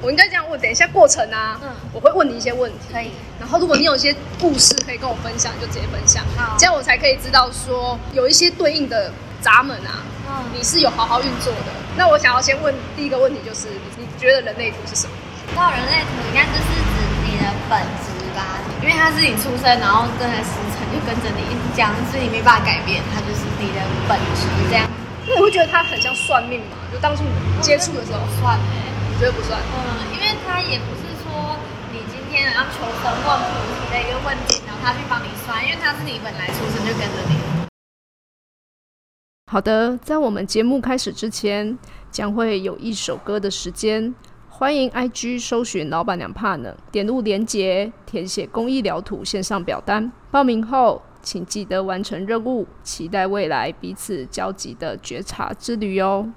我应该这样问，等一下过程啊，嗯我会问你一些问题，可以。然后如果你有一些故事可以跟我分享，就直接分享，好这样我才可以知道说有一些对应的闸门啊，嗯你是有好好运作的。那我想要先问第一个问题就是，你你觉得人类图是什么？到人类图应该就是指你的本质吧，因为它是你出生，然后跟着时辰就跟着你一直讲，所以你没办法改变，它就是你的本质这样。那你会觉得它很像算命吗？就当初你接触的时候，算哎、你觉得不算？嗯，因为他也不是说你今天然后求神问卜提的一个问题，然后他去帮你算，因为他是你本来出生就跟着你。好的，在我们节目开始之前，将会有一首歌的时间。欢迎 IG 搜寻“老板娘怕呢”，点入连结，填写公益疗土线上表单。报名后，请记得完成任务，期待未来彼此交集的觉察之旅哦。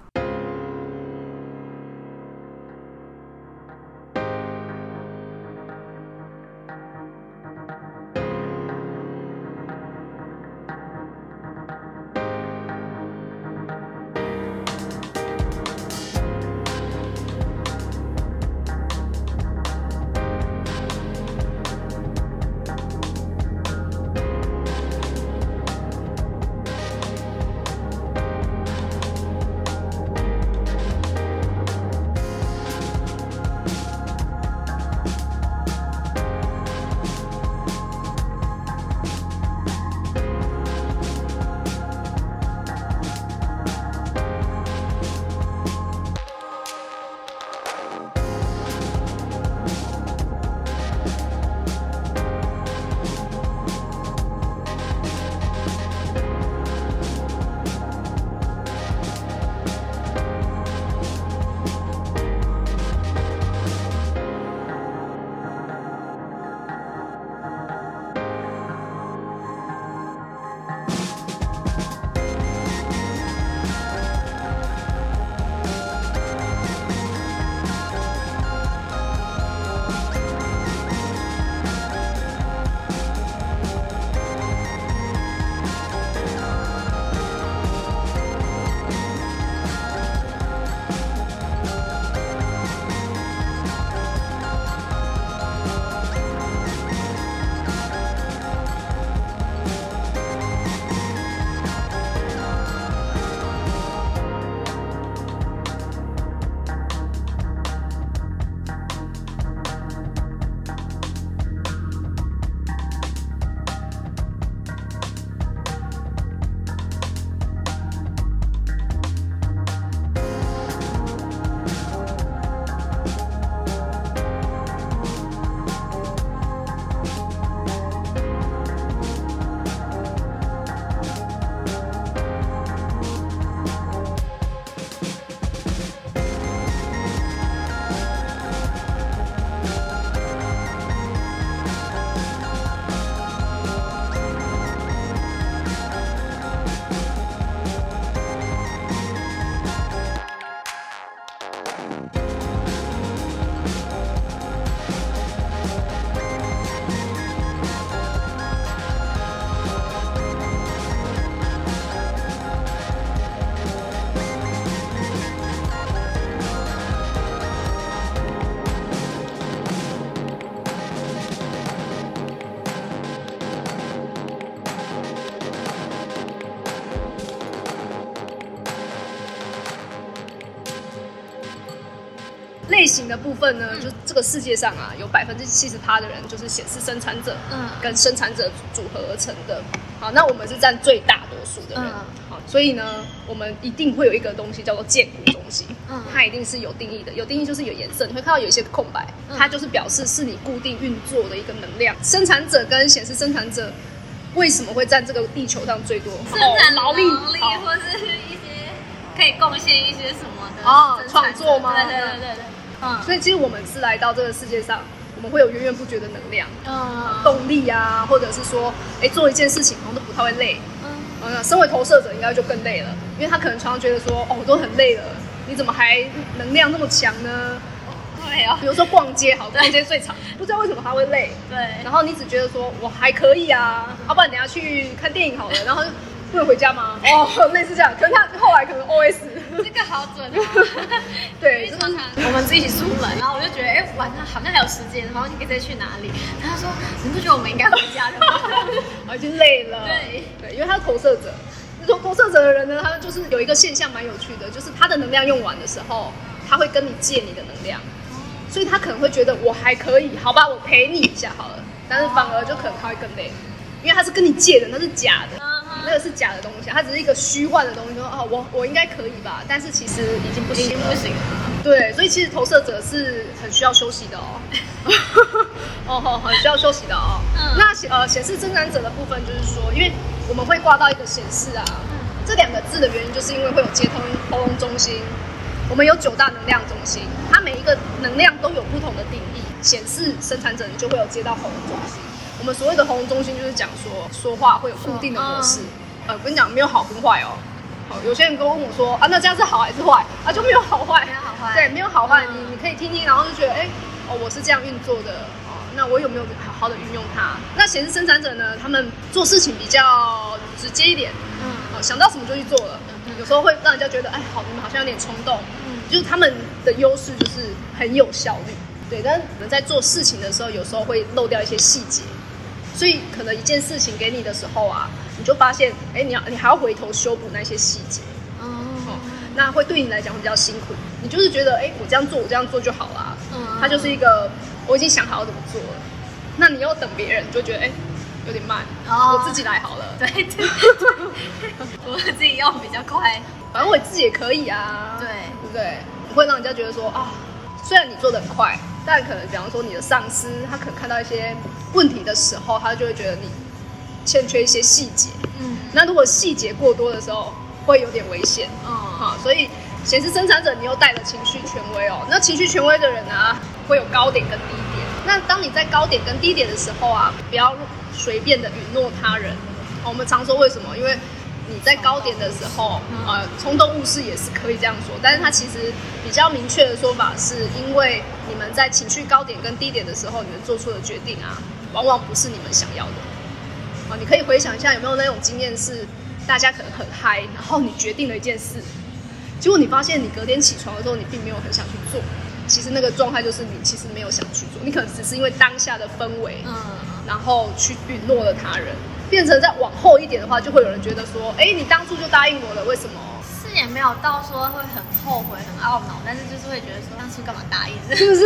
的部分呢，就这个世界上啊，有百分之七十趴的人就是显示生产者，嗯。跟生产者组合而成的。好，那我们是占最大多数的人。嗯。好，所以呢，我们一定会有一个东西叫做建股中心，嗯。它一定是有定义的，有定义就是有颜色，你会看到有一些空白，嗯。它就是表示是你固定运作的一个能量。生产者跟显示生产者为什么会占这个地球上最多？生产哦劳力。劳力好。或是一些可以贡献一些什么的哦创作吗？对对对对对，嗯所以其实我们是来到这个世界上，我们会有源源不绝的能量。嗯动力啊，或者是说，哎，做一件事情好像都不太会累。嗯嗯，身为投射者应该就更累了，因为他可能常常觉得说，哦，我都很累了，你怎么还能量那么强呢？对啊比如说逛街，好，逛街最长，不知道为什么他会累，对然后你只觉得说我还可以啊，要不然等下去看电影好了，然后就不能回家吗？哦，类似这样，可能他后来可能 OS 这个好准啊。对，我们自己出门，然后我就觉得，哎、晚上好像还有时间，然后你可以再去哪里？然后他说，你不觉得我们应该回家了吗？我已经累了。对对，因为他是投射者。投投射者的人呢，他就是有一个现象蛮有趣的，就是他的能量用完的时候，他会跟你借你的能量，所以他可能会觉得我还可以，好吧，我陪你一下好了。但是反而就可能他会更累，因为他是跟你借的，那是假的。那个是假的东西，它只是一个虚幻的东西。说哦，我我应该可以吧？但是其实已经不行了。经不行了。对，所以其实投射者是很需要休息的哦。哦，好，很需要休息的哦。嗯那显呃显示生产者的部分就是说，因为我们会挂到一个显示啊，这两个字的原因就是因为会有接通喉咙中心。我们有九大能量中心，它每一个能量都有不同的定义。显示生产者你就会有接到喉咙中心。我们所谓的喉咙中心就是讲说说话会有固定的模式。呃，我跟你讲，没有好跟坏哦。好，有些人跟我说啊，那这样是好还是坏？啊，就没有好坏，没有好坏。对，没有好坏，嗯。你你可以听听，然后就觉得，哎、哦，我是这样运作的，哦，那我有没有好好的运用它？那显示生产者呢，他们做事情比较直接一点，嗯。哦，想到什么就去做了。嗯，有时候会让人家觉得，哎，好，你们好像有点冲动，嗯。就是他们的优势就是很有效率，对，但是我们在做事情的时候，有时候会漏掉一些细节，所以可能一件事情给你的时候啊，你就发现，哎，你要你还要回头修补那些细节，哦哦，那会对你来讲会比较辛苦。你就是觉得，哎、我这样做，我这样做就好啦。嗯它就是一个我已经想好要怎么做了。那你要等别人，就觉得，哎、有点慢，哦我自己来好了。对对对，我自己要比较快。反正我自己也可以啊。对对不对？不会让人家觉得说啊，虽然你做的很快，但可能比方说你的上司，他可能看到一些问题的时候，他就会觉得你欠缺一些细节。嗯那如果细节过多的时候，会有点危险。嗯好，所以显示生产者，你又带了情绪权威哦。那情绪权威的人啊，会有高点跟低点。那当你在高点跟低点的时候啊，不要随便的允诺他人。哦我们常说为什么？因为你在高点的时候，呃，冲动误事也是可以这样说，但是它其实比较明确的说法是，因为你们在情绪高点跟低点的时候，你们做出的决定啊，往往不是你们想要的。啊，你可以回想一下，有没有那种经验是，大家可能很嗨，然后你决定了一件事，结果你发现你隔天起床的时候，你并没有很想去做。其实那个状态就是你其实没有想去做，你可能只是因为当下的氛围，嗯然后去允诺了他人，变成再往后一点的话，就会有人觉得说，哎，你当初就答应我了，为什么？是也没有到说会很后悔、很懊恼，但是就是会觉得说当初干嘛答应？是不是？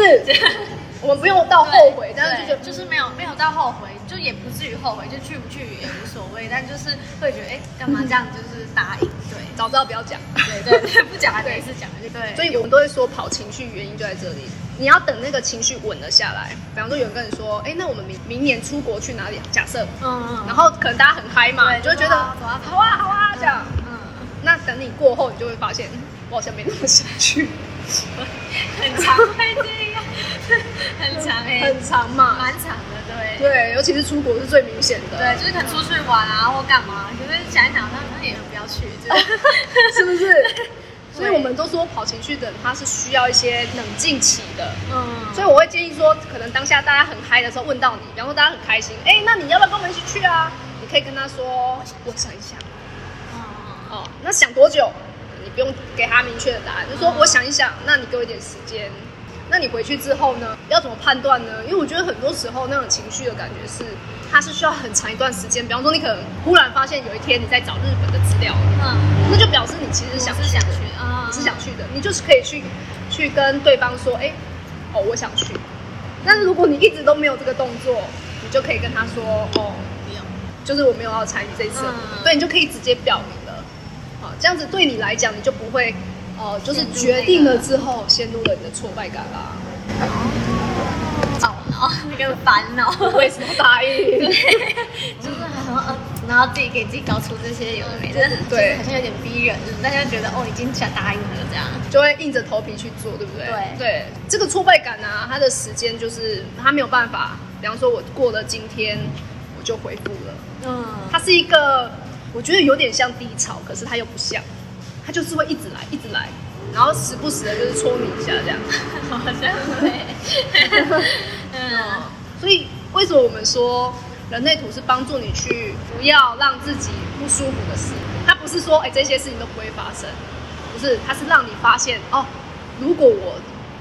我们不用到后悔，但是就就是没有没有到后悔，就也不至于后悔，就去不去也无所谓，但就是会觉得哎，干嘛这样就是答应？对 早知道不要讲。对对对，不讲还没事讲，就对。所以我们都会说跑情绪原因就在这里，你要等那个情绪稳了下来。比方说有人跟你说，哎，那我们明明年出国去哪里？假设，嗯然后可能大家很嗨嘛，对你就会觉得好啊好啊好啊这样。嗯，那等你过后，你就会发现我好像没那么想去，很长会这样，很长哎，很长嘛。蛮长的，对。对，尤其是出国是最明显的，对，就是可能出去玩啊或干嘛，可是想一想，那那也不要去，就是 是不是？所以我们都说跑情绪的人，他是需要一些冷静期的。嗯，所以我会建议说，可能当下大家很嗨的时候问到你，比方说大家很开心，哎，那你要不要跟我们一起去啊？你可以跟他说，我想一想。嗯哦，那想多久？你不用给他明确的答案，就说我想一想，那你给我一点时间。那你回去之后呢，要怎么判断呢？因为我觉得很多时候那种情绪的感觉是，它是需要很长一段时间。比方说，你可能忽然发现有一天你在找日本的资料，嗯，那就表示你其实是想是想去啊你是想去的，你就是可以去去跟对方说，哎、哦，我想去。但是如果你一直都没有这个动作，你就可以跟他说，哦，不用，就是我没有要参与这一次对你就可以直接表明了，啊，这样子对你来讲，你就不会，呃，就是决定了之后陷入了你的挫败感啦。懊恼，那个烦恼，为什么答应？就是好像呃，然后自己给自己搞出这些有的没的，对。就是好像有点逼人，大家觉得哦，已经想答应了这样，就会硬着头皮去做，对不对？对。对，这个挫败感啊，它的时间就是它没有办法，比方说我过了今天我就回复了，嗯，它是一个我觉得有点像低潮，可是它又不像，它就是会一直来，一直来，然后时不时的就是戳你一下这样。好像会，嗯，所以为什么我们说人类图是帮助你去不要让自己不舒服的事？它不是说哎、这些事情都不会发生，不是就是它是让你发现哦，如果我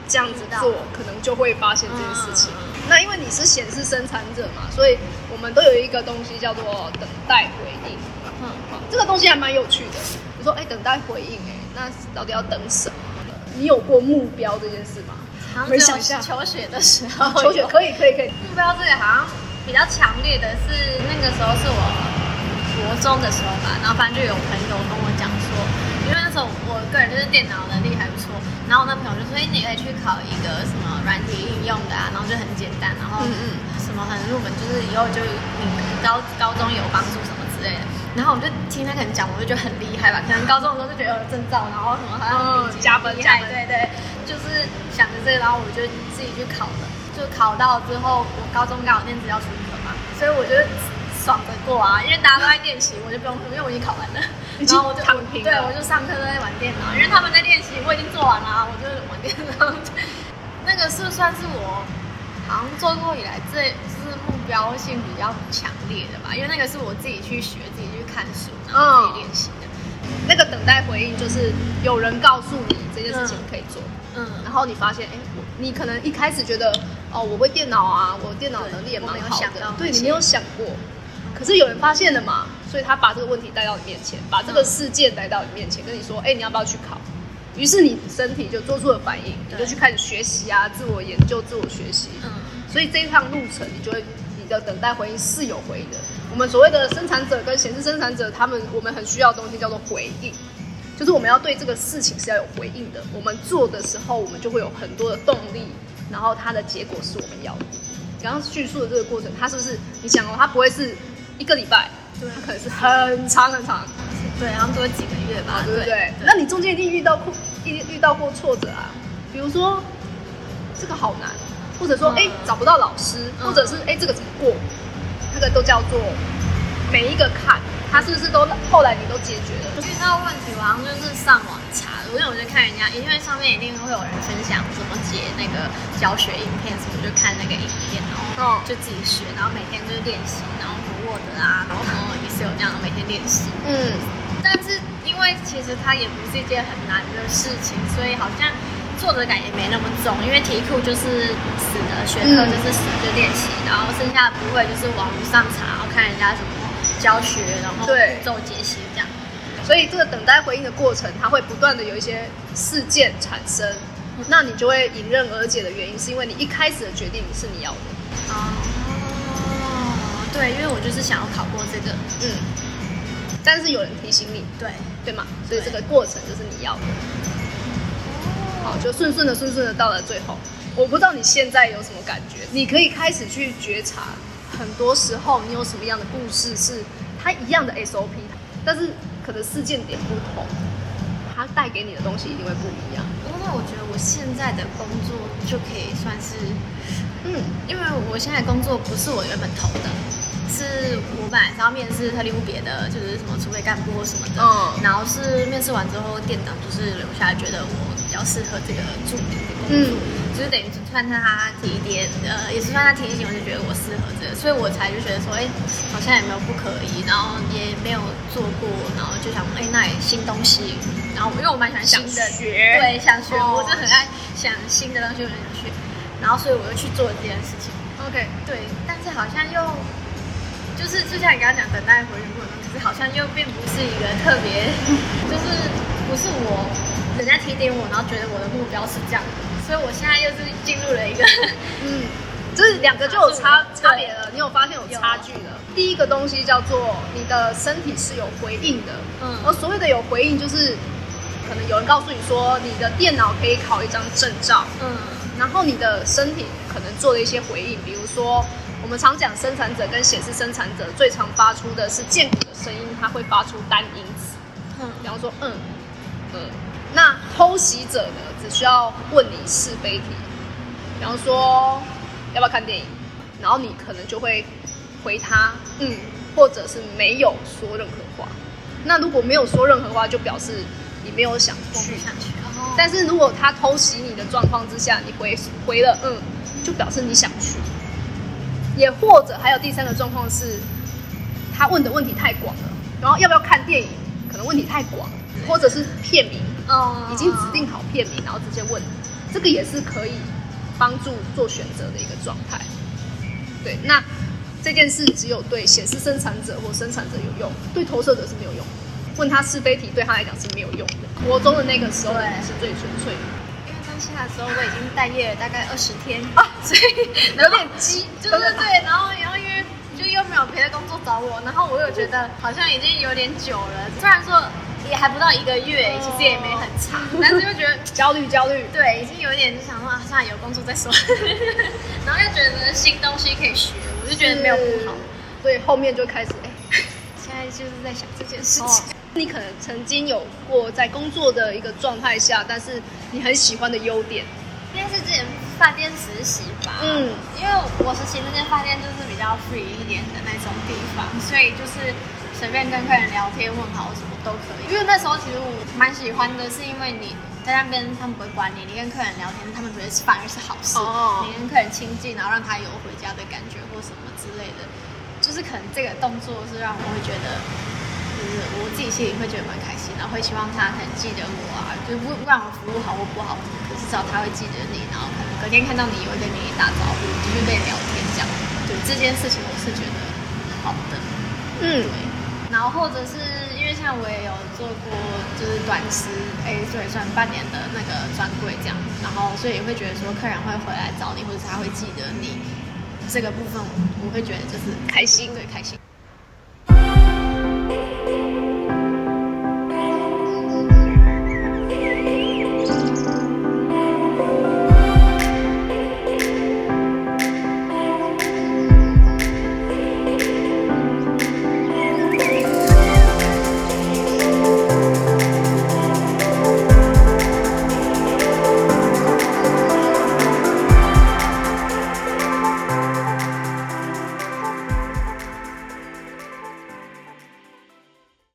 这样子做，可能就会发现这件事情。嗯那因为你是显示生产者嘛，所以我们都有一个东西叫做等待回应。嗯，这个东西还蛮有趣的。你说，哎、等待回应，哎，那到底要等什么？你有过目标这件事吗？好像只有求学的时候，求学可以，可以，可以。目标这个好像比较强烈的是那个时候是我国中的时候吧，然后反正就有朋友跟我讲说，因为那时候我个人就是电脑能力还不错，然后我那朋友就说，哎、你可以去考一个什么软体应用的啊，然后就很简单，然后嗯嗯什么很入门，就是以后就你高高中有帮助什么之类的。然后我就听他可能讲，我就觉得很厉害吧。可能高中的时候就觉得有证照，然后什么好像加分加分对对，就是想着这个，然后我就自己去考了。就考到之后，我高中刚好电子要出科嘛，所以我就爽着过啊，因为大家都在练习，我就不用，因为我已经考完了。然后我就躺平对，我就上课都在玩电脑，因为他们在练习，我已经做完了啊，我就玩电脑。那个是算是我好像做过以来最就是目标性比较强烈的吧，因为那个是我自己去学、自己去看书，然后自己练习的。那个等待回应就是有人告诉你这件事情可以做，嗯，然后你发现，哎、我你可能一开始觉得，哦，我会电脑啊，我电脑能力也蛮好的，对那些你没有想过，可是有人发现了嘛，所以他把这个问题带到你面前，把这个事件带到你面前，跟你说，哎、你要不要去考？于是你身体就做出了反应，你就去开始学习啊，自我研究、自我学习。嗯。所以这一趟路程，你就会你的等待回应是有回应的。我们所谓的生产者跟显示生产者，他们我们很需要的东西叫做回应，就是我们要对这个事情是要有回应的。我们做的时候，我们就会有很多的动力，然后它的结果是我们要的。刚刚叙述的这个过程，它是不是你想哦，它不会是一个礼拜，对它可能是很长很长，对，然后多几个月吧，对不对？那你中间一定遇到过一定遇到过挫折啊，比如说这个好难，或者说嗯哎、找不到老师，嗯或者是哎、这个怎么过，那个都叫做每一个坎，它是不是都后来你都解决了？遇到问题，我好像就是上网查的，因为我就看人家，因为上面一定会有人分享怎么解那个教学影片什么，我就看那个影片，然后哦就自己学，然后每天就是练习，然后 Word 啊，然后什么 Excel 这样每天练习。嗯，但是因为其实它也不是一件很难的事情，所以好像挫折感也没那么重，因为题库就是死的，学科就是死的就练习，然后剩下的不会就是网络上查，然后看人家什么教学，然后对步骤解析这样。所以这个等待回应的过程，它会不断的有一些事件产生，那你就会迎刃而解的原因，是因为你一开始的决定是你要的，哦，对，因为我就是想要考过这个，嗯，但是有人提醒你，对，对吗？所以这个过程就是你要的。好，就顺顺的顺顺的到了最后。我不知道你现在有什么感觉，你可以开始去觉察，很多时候你有什么样的故事是它一样的 SOP，但是可能事件点不同，它带给你的东西一定会不一样。因为我觉得我现在的工作就可以算是，嗯，因为我现在工作不是我原本投的，是我本来是要面试特例务别的，就是什么储备干部或什么的，嗯。然后是面试完之后，店长就是留下来觉得我比较适合这个助理的工作，就是等于是算他提点，呃，也是算他提醒，我就觉得我适合这个，所以我才就觉得说，哎、好像也没有不可以，然后也没有做过，然后就想，哎、那也新东西，然后因为我蛮喜欢新的，想学对，想学，哦我就很爱想新的东西，我就想学，然后所以我又去做这件事情。OK，对，但是好像又就是就像你刚刚讲等待回应过程，可是好像又并不是一个特别，就是不是我人家提点我，然后觉得我的目标是这样，所以我现在又是进入了一个嗯，就是两个就有差对差别了。你有发现有差距了？第一个东西叫做你的身体是有回应的，嗯而所谓的有回应，就是可能有人告诉你说你的电脑可以考一张证照，嗯然后你的身体可能做了一些回应，比如说我们常讲生产者跟显示生产者最常发出的是剑骨的声音，它会发出单音词，嗯比方说嗯嗯。那偷袭者呢，只需要问你是非题，比方说要不要看电影，然后你可能就会回他嗯，或者是没有说任何话。那如果没有说任何话，就表示你没有想去但是如果他偷袭你的状况之下，你回回了嗯，就表示你想去。也或者还有第三个状况是，他问的问题太广了，然后要不要看电影，可能问题太广，或者是片名，哦已经指定好片名，然后直接问，这个也是可以帮助做选择的一个状态。对，那这件事只有对显示生产者或生产者有用，对投射者是没有用的。问他是非题对他来讲是没有用的。国中的那个时候对是最纯粹的，下的时候我已经待业了大概二十天啊，所以有点急，就是对，然后然后因为就又没有别的工作找我，然后我又觉得好像已经有点久了，虽然说也还不到一个月，其实也没很长，但是又觉得 焦虑焦虑。对，已经有一点就想说啊，算了，有工作再说，然后又觉得新东西可以学，我就觉得没有不好。所以后面就开始哎。现在就是在想这件事哦情。你可能曾经有过在工作的一个状态下，但是你很喜欢的优点，应该是之前饭店实习吧，嗯因为我实习那间饭店就是比较 free 一点的那种地方，所以就是随便跟客人聊天问好什么都可以。因为那时候其实我蛮喜欢的，是因为你在那边他们不会管你，你跟客人聊天，他们觉得反而是好事。哦你跟客人亲近，然后让他有回家的感觉或什么之类的，就是可能这个动作是让我会觉得。就是我自己心里会觉得蛮开心，然后会希望他很记得我啊，就不不管我服务好或不好，至少他会记得你，然后可能隔天看到你也会跟你打招呼，继续跟你聊天这样。对这件事情，我是觉得好的。嗯对，然后或者是因为像我也有做过，就是短时，哎，对，算半年的那个专柜这样，然后所以也会觉得说客人会回来找你，或者是他会记得你，这个部分我我会觉得就是开心对，开心。